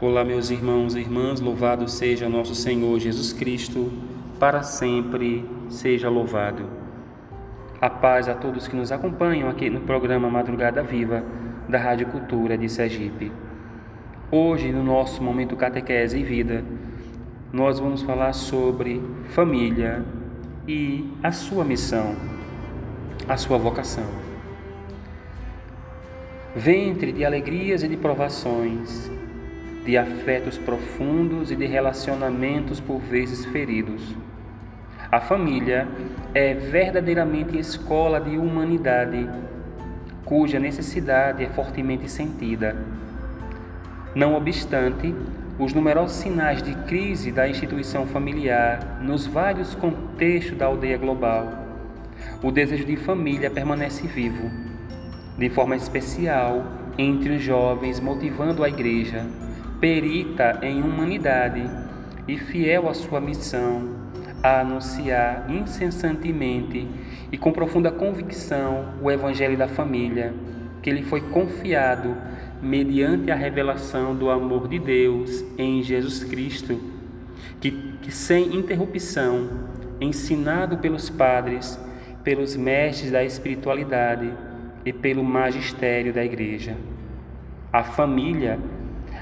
Olá, meus irmãos e irmãs, louvado seja nosso Senhor Jesus Cristo, para sempre seja louvado. A paz a todos que nos acompanham aqui no programa Madrugada Viva da Rádio Cultura de Sergipe. Hoje, no nosso momento Catequese e Vida, nós vamos falar sobre família e a sua missão, a sua vocação. Ventre de alegrias e de provações, de afetos profundos e de relacionamentos por vezes feridos. A família é verdadeiramente escola de humanidade, cuja necessidade é fortemente sentida. Não obstante, os numerosos sinais de crise da instituição familiar nos vários contextos da aldeia global, o desejo de família permanece vivo, de forma especial entre os jovens, motivando a igreja perita em humanidade e fiel à sua missão, a anunciar incessantemente e com profunda convicção o Evangelho da família, que lhe foi confiado mediante a revelação do amor de Deus em Jesus Cristo, que, que sem interrupção, ensinado pelos padres, pelos mestres da espiritualidade e pelo magistério da Igreja. A família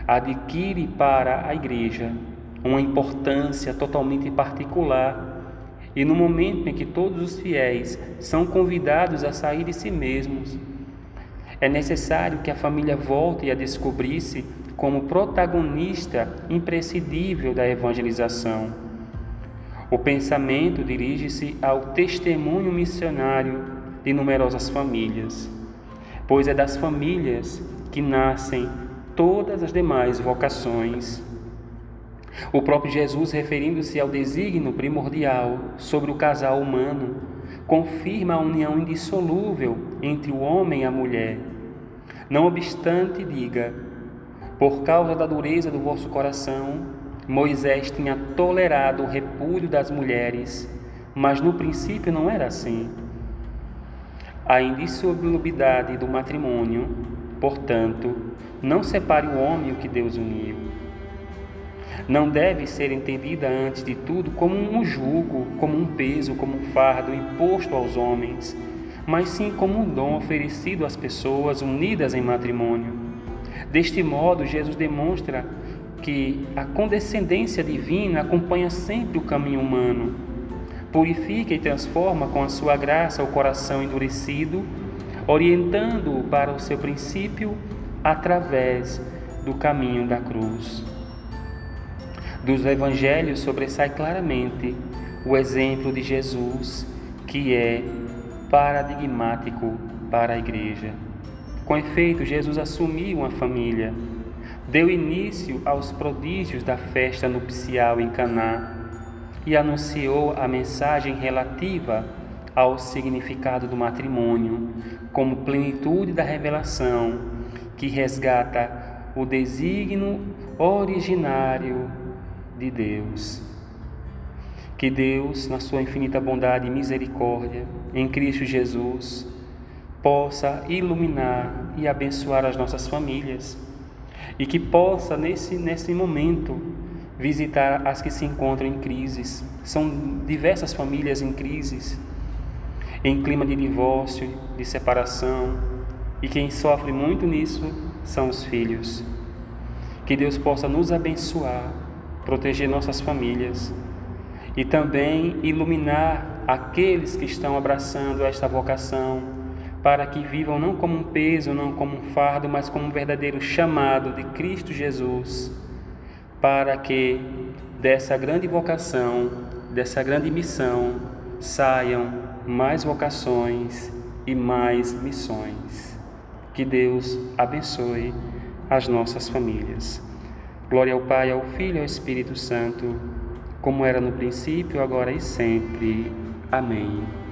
adquire para a igreja uma importância totalmente particular e no momento em que todos os fiéis são convidados a sair de si mesmos, é necessário que a família volte a descobrir-se como protagonista imprescindível da evangelização. O pensamento dirige-se ao testemunho missionário de numerosas famílias, pois é das famílias que nascem todas as demais vocações. O próprio Jesus, referindo-se ao desígnio primordial sobre o casal humano, confirma a união indissolúvel entre o homem e a mulher. Não obstante, diga: por causa da dureza do vosso coração, Moisés tinha tolerado o repúdio das mulheres, mas no princípio não era assim. A indissolubilidade do matrimônio Portanto, não separe o homem o que Deus uniu. Não deve ser entendida antes de tudo como um jugo, como um peso, como um fardo imposto aos homens, mas sim como um dom oferecido às pessoas unidas em matrimônio. Deste modo, Jesus demonstra que a condescendência divina acompanha sempre o caminho humano. Purifica e transforma com a sua graça o coração endurecido orientando-o para o seu princípio através do caminho da cruz. Dos evangelhos sobressai claramente o exemplo de Jesus, que é paradigmático para a igreja. Com efeito, Jesus assumiu uma família, deu início aos prodígios da festa nupcial em Caná e anunciou a mensagem relativa ao significado do matrimônio, como plenitude da revelação que resgata o desígnio originário de Deus. Que Deus, na sua infinita bondade e misericórdia, em Cristo Jesus, possa iluminar e abençoar as nossas famílias e que possa, nesse, nesse momento, visitar as que se encontram em crises. São diversas famílias em crises em clima de divórcio, de separação, e quem sofre muito nisso são os filhos. Que Deus possa nos abençoar, proteger nossas famílias e também iluminar aqueles que estão abraçando esta vocação, para que vivam não como um peso, não como um fardo, mas como um verdadeiro chamado de Cristo Jesus, para que dessa grande vocação, dessa grande missão, saiam mais vocações e mais missões. Que Deus abençoe as nossas famílias. Glória ao Pai, ao Filho e ao Espírito Santo, como era no princípio, agora e sempre. Amém.